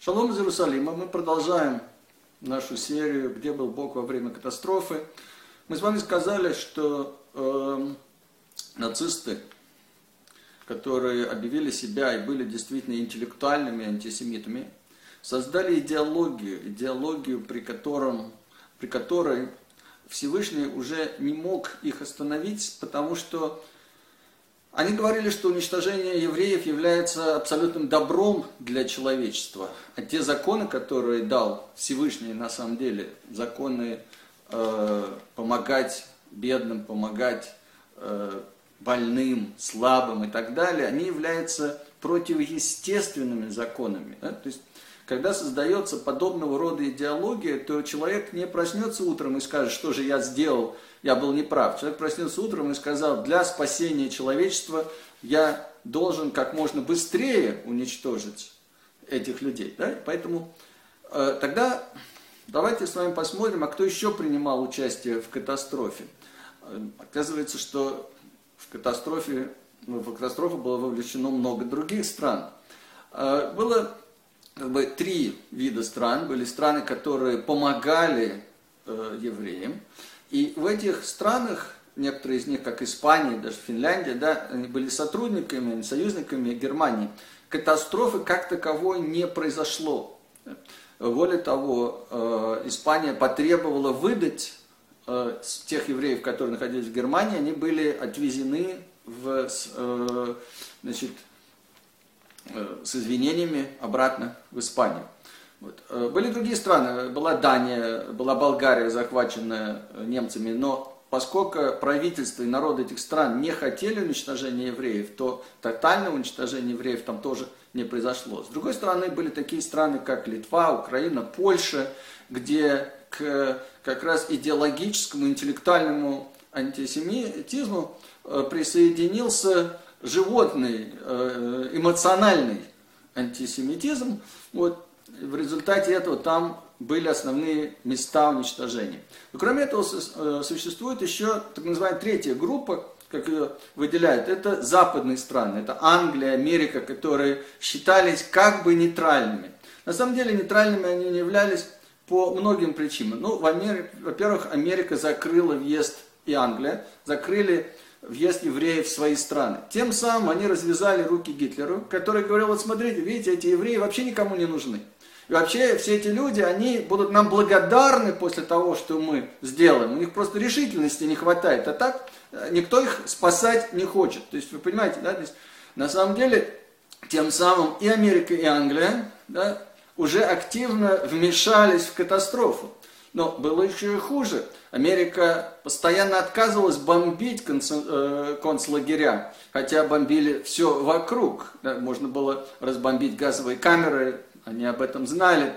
Шалом из Иерусалима. Мы продолжаем нашу серию «Где был Бог во время катастрофы?». Мы с вами сказали, что э, нацисты, которые объявили себя и были действительно интеллектуальными антисемитами, создали идеологию, идеологию, при, котором, при которой Всевышний уже не мог их остановить, потому что они говорили, что уничтожение евреев является абсолютным добром для человечества. А те законы, которые дал Всевышний на самом деле, законы э, помогать бедным, помогать э, больным, слабым и так далее, они являются противоестественными законами. Да? То есть когда создается подобного рода идеология, то человек не проснется утром и скажет, что же я сделал, я был неправ. Человек проснется утром и сказал, для спасения человечества я должен как можно быстрее уничтожить этих людей. Да? Поэтому э, тогда давайте с вами посмотрим, а кто еще принимал участие в катастрофе. Э, оказывается, что в катастрофе, ну, в катастрофу было вовлечено много других стран. Э, было как бы три вида стран. Были страны, которые помогали э, евреям. И в этих странах, некоторые из них, как Испания, даже Финляндия, да, они были сотрудниками, союзниками Германии. Катастрофы как таковой не произошло. Более того, э, Испания потребовала выдать э, тех евреев, которые находились в Германии, они были отвезены в, э, значит, с извинениями обратно в Испанию. Вот. Э, были другие страны, была Дания, была Болгария, захваченная э, немцами, но поскольку правительство и народы этих стран не хотели уничтожения евреев, то тотального уничтожения евреев там тоже не произошло. С другой стороны, были такие страны, как Литва, Украина, Польша, где к как раз идеологическому, интеллектуальному антисемитизму присоединился животный, э, эмоциональный антисемитизм. Вот, в результате этого там были основные места уничтожения. Но кроме этого э, существует еще так называемая третья группа, как ее выделяют, это западные страны, это Англия, Америка, которые считались как бы нейтральными. На самом деле нейтральными они не являлись по многим причинам. Ну, в Америке, во-первых, Америка закрыла въезд и Англия, закрыли въезд евреев в свои страны. Тем самым они развязали руки Гитлеру, который говорил, вот смотрите, видите, эти евреи вообще никому не нужны. И вообще все эти люди, они будут нам благодарны после того, что мы сделаем. У них просто решительности не хватает. А так э, никто их спасать не хочет. То есть вы понимаете, да, здесь на самом деле тем самым и Америка, и Англия да, уже активно вмешались в катастрофу. Но было еще и хуже. Америка постоянно отказывалась бомбить э, концлагеря, хотя бомбили все вокруг. Можно было разбомбить газовые камеры, они об этом знали.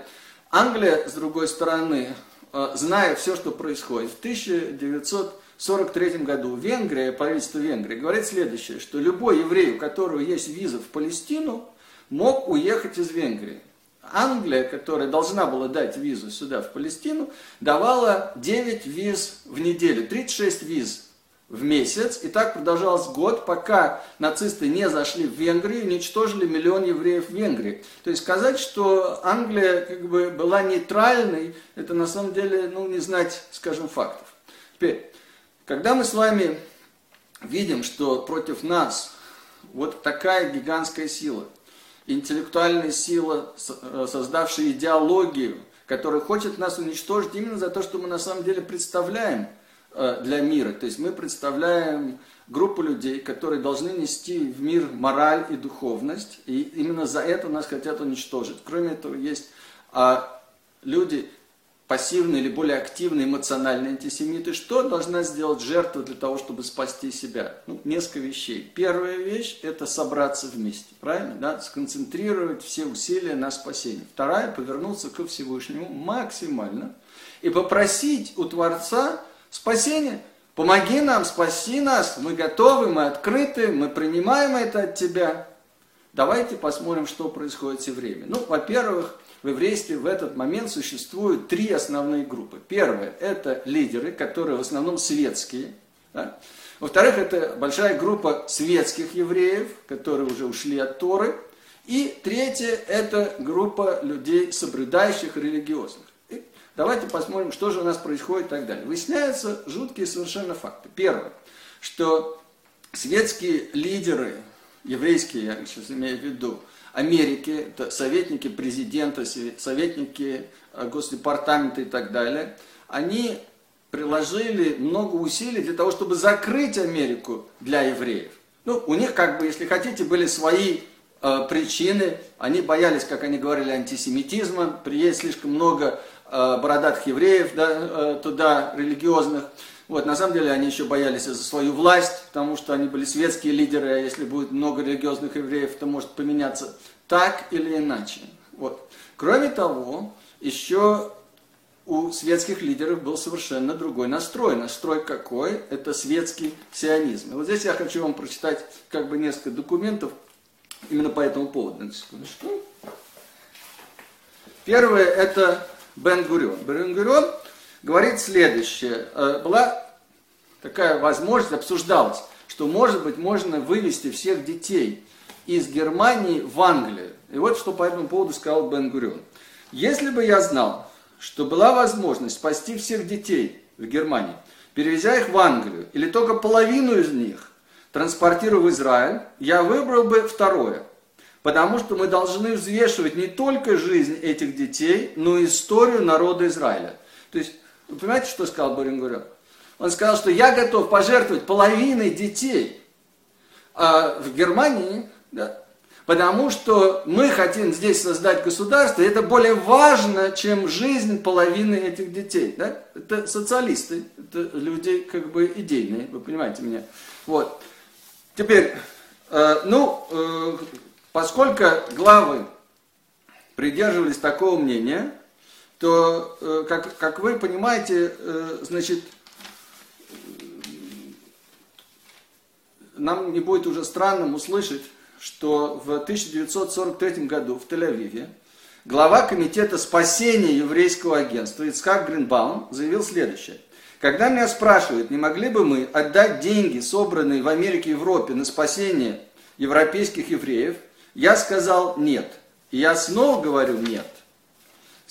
Англия, с другой стороны, э, зная все, что происходит, в 1943 году Венгрия, правительство Венгрии, говорит следующее, что любой еврей, у которого есть виза в Палестину, мог уехать из Венгрии. Англия, которая должна была дать визу сюда, в Палестину, давала 9 виз в неделю, 36 виз в месяц. И так продолжалось год, пока нацисты не зашли в Венгрию и уничтожили миллион евреев в Венгрии. То есть сказать, что Англия как бы была нейтральной, это на самом деле ну, не знать, скажем, фактов. Теперь, когда мы с вами видим, что против нас вот такая гигантская сила – интеллектуальная сила, э, создавшая идеологию, которая хочет нас уничтожить именно за то, что мы на самом деле представляем э, для мира. То есть мы представляем группу людей, которые должны нести в мир мораль и духовность, и именно за это нас хотят уничтожить. Кроме этого, есть а, люди, пассивные или более активные эмоциональные антисемиты, что должна сделать жертва для того, чтобы спасти себя? Ну, несколько вещей. Первая вещь – это собраться вместе, правильно? Да? Сконцентрировать все усилия на спасении. Вторая – повернуться ко Всевышнему максимально и попросить у Творца спасения. Помоги нам, спаси нас, мы готовы, мы открыты, мы принимаем это от Тебя. Давайте посмотрим, что происходит все время. Ну, во-первых, в еврействе в этот момент существуют три основные группы. Первое – это лидеры, которые в основном светские. Да? Во-вторых, это большая группа светских евреев, которые уже ушли от Торы. И третье – это группа людей, соблюдающих религиозных. И давайте посмотрим, что же у нас происходит и так далее. Выясняются жуткие совершенно факты. Первое, что светские лидеры, еврейские, я сейчас имею в виду, Америки, советники президента, советники э, Госдепартамента и так далее, они приложили много усилий для того, чтобы закрыть Америку для евреев. Ну, у них, как бы, если хотите, были свои э, причины. Они боялись, как они говорили, антисемитизма. Приедет слишком много э, бородатых евреев да, э, туда, религиозных. Вот, на самом деле они еще боялись за свою власть, потому что они были светские лидеры, а если будет много религиозных евреев, то может поменяться так или иначе. Вот. Кроме того, еще у светских лидеров был совершенно другой настрой. Настрой какой? Это светский сионизм. И вот здесь я хочу вам прочитать как бы несколько документов именно по этому поводу. Секундочку. Первое это Бен Гурион. Говорит следующее. Э, была такая возможность, обсуждалась, что может быть можно вывести всех детей из Германии в Англию. И вот что по этому поводу сказал Бен Гурион. Если бы я знал, что была возможность спасти всех детей в Германии, перевезя их в Англию, или только половину из них транспортируя в Израиль, я выбрал бы второе. Потому что мы должны взвешивать не только жизнь этих детей, но и историю народа Израиля. То есть, вы понимаете, что сказал Барингурен? Он сказал, что я готов пожертвовать половиной детей а в Германии, да, Потому что мы хотим здесь создать государство, и это более важно, чем жизнь половины этих детей. Да? Это социалисты, это люди как бы идейные, вы понимаете меня. Вот. Теперь, э, ну, э, поскольку главы придерживались такого мнения, то, э, как, как вы понимаете, э, значит, нам не будет уже странным услышать, что в 1943 году в Тель-Авиве глава комитета спасения еврейского агентства Ицхак Гринбаум заявил следующее. Когда меня спрашивают, не могли бы мы отдать деньги, собранные в Америке и Европе на спасение европейских евреев, я сказал нет. И я снова говорю нет.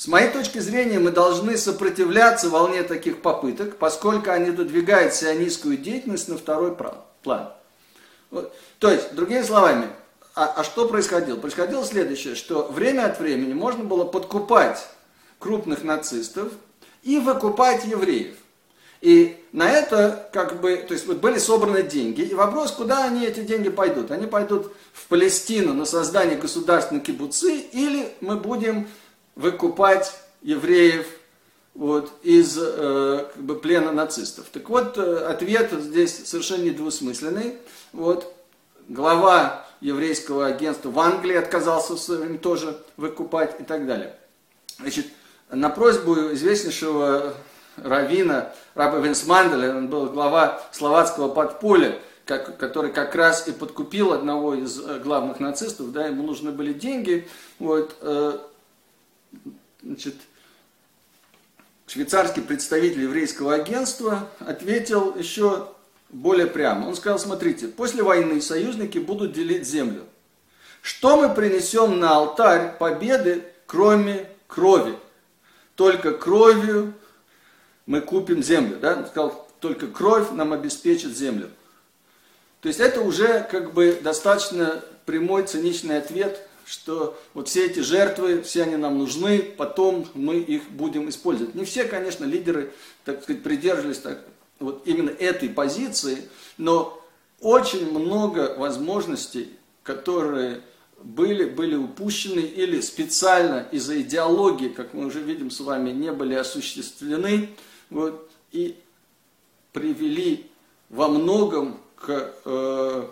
С моей точки зрения, мы должны сопротивляться волне таких попыток, поскольку они додвигают сионистскую деятельность на второй план. То есть, другими словами, а, а что происходило? Происходило следующее, что время от времени можно было подкупать крупных нацистов и выкупать евреев. И на это, как бы, то есть вот были собраны деньги, и вопрос, куда они эти деньги пойдут? Они пойдут в Палестину на создание государственной кибуцы, или мы будем выкупать евреев вот, из э, как бы, плена нацистов. Так вот, э, ответ здесь совершенно недвусмысленный. Вот, глава еврейского агентства в Англии отказался им тоже выкупать и так далее. Значит, на просьбу известнейшего равина Раба Винсманделя, он был глава словацкого подполья, как, который как раз и подкупил одного из э, главных нацистов, да, ему нужны были деньги, вот, э, значит, швейцарский представитель еврейского агентства ответил еще более прямо. Он сказал, смотрите, после войны союзники будут делить землю. Что мы принесем на алтарь победы, кроме крови? Только кровью мы купим землю. Да? Он сказал, только кровь нам обеспечит землю. То есть это уже как бы достаточно прямой циничный ответ, что вот все эти жертвы, все они нам нужны, потом мы их будем использовать. Не все, конечно, лидеры, так сказать, придерживались так, вот именно этой позиции, но очень много возможностей, которые были, были упущены или специально из-за идеологии, как мы уже видим с вами, не были осуществлены, вот, и привели во многом к э,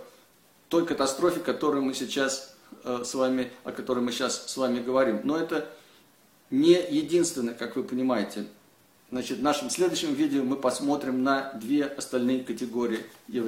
той катастрофе, которую мы сейчас э, с вами, о которой мы сейчас с вами говорим. Но это не единственное, как вы понимаете, Значит, в нашем следующем видео мы посмотрим на две остальные категории евреев.